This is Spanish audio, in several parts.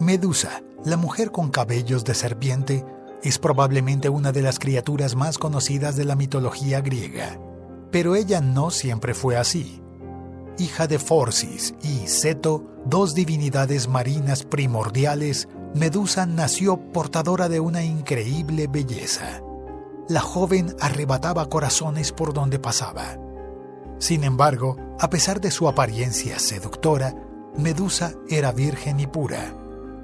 Medusa, la mujer con cabellos de serpiente, es probablemente una de las criaturas más conocidas de la mitología griega. Pero ella no siempre fue así. Hija de Forcis y Seto, dos divinidades marinas primordiales, Medusa nació portadora de una increíble belleza. La joven arrebataba corazones por donde pasaba. Sin embargo, a pesar de su apariencia seductora, Medusa era virgen y pura,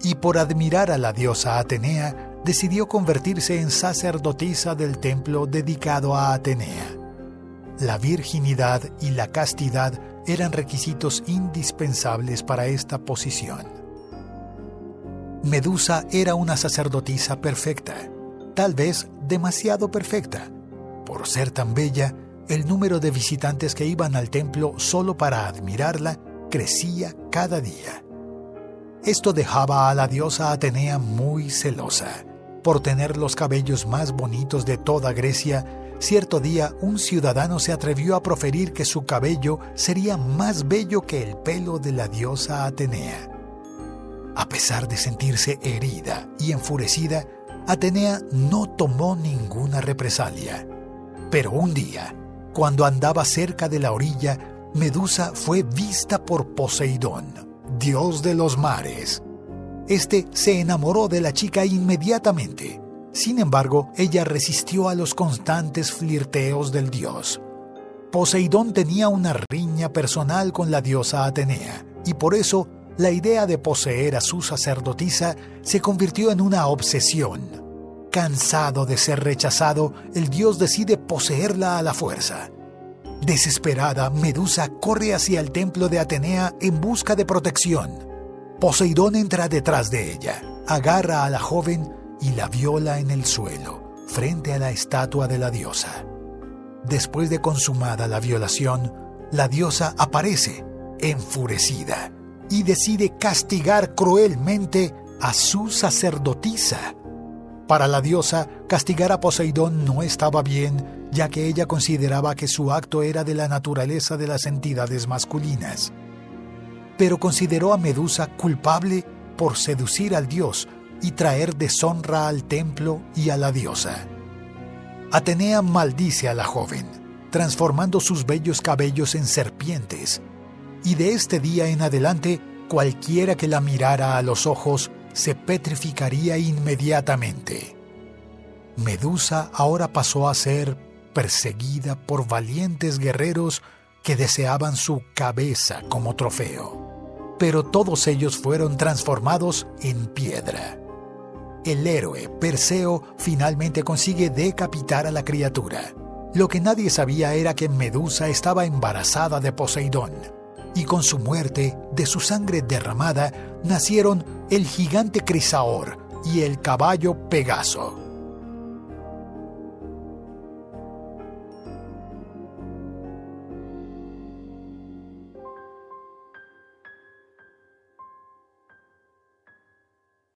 y por admirar a la diosa Atenea, decidió convertirse en sacerdotisa del templo dedicado a Atenea. La virginidad y la castidad eran requisitos indispensables para esta posición. Medusa era una sacerdotisa perfecta, tal vez demasiado perfecta. Por ser tan bella, el número de visitantes que iban al templo solo para admirarla crecía cada día. Esto dejaba a la diosa Atenea muy celosa. Por tener los cabellos más bonitos de toda Grecia, cierto día un ciudadano se atrevió a proferir que su cabello sería más bello que el pelo de la diosa Atenea. A pesar de sentirse herida y enfurecida, Atenea no tomó ninguna represalia. Pero un día, cuando andaba cerca de la orilla, Medusa fue vista por Poseidón, dios de los mares. Este se enamoró de la chica inmediatamente. Sin embargo, ella resistió a los constantes flirteos del dios. Poseidón tenía una riña personal con la diosa Atenea, y por eso la idea de poseer a su sacerdotisa se convirtió en una obsesión. Cansado de ser rechazado, el dios decide poseerla a la fuerza. Desesperada, Medusa corre hacia el templo de Atenea en busca de protección. Poseidón entra detrás de ella, agarra a la joven y la viola en el suelo, frente a la estatua de la diosa. Después de consumada la violación, la diosa aparece, enfurecida, y decide castigar cruelmente a su sacerdotisa. Para la diosa, castigar a Poseidón no estaba bien, ya que ella consideraba que su acto era de la naturaleza de las entidades masculinas. Pero consideró a Medusa culpable por seducir al dios y traer deshonra al templo y a la diosa. Atenea maldice a la joven, transformando sus bellos cabellos en serpientes, y de este día en adelante cualquiera que la mirara a los ojos se petrificaría inmediatamente. Medusa ahora pasó a ser perseguida por valientes guerreros que deseaban su cabeza como trofeo. Pero todos ellos fueron transformados en piedra. El héroe Perseo finalmente consigue decapitar a la criatura. Lo que nadie sabía era que Medusa estaba embarazada de Poseidón y con su muerte, de su sangre derramada, nacieron el gigante Crisaor y el caballo Pegaso.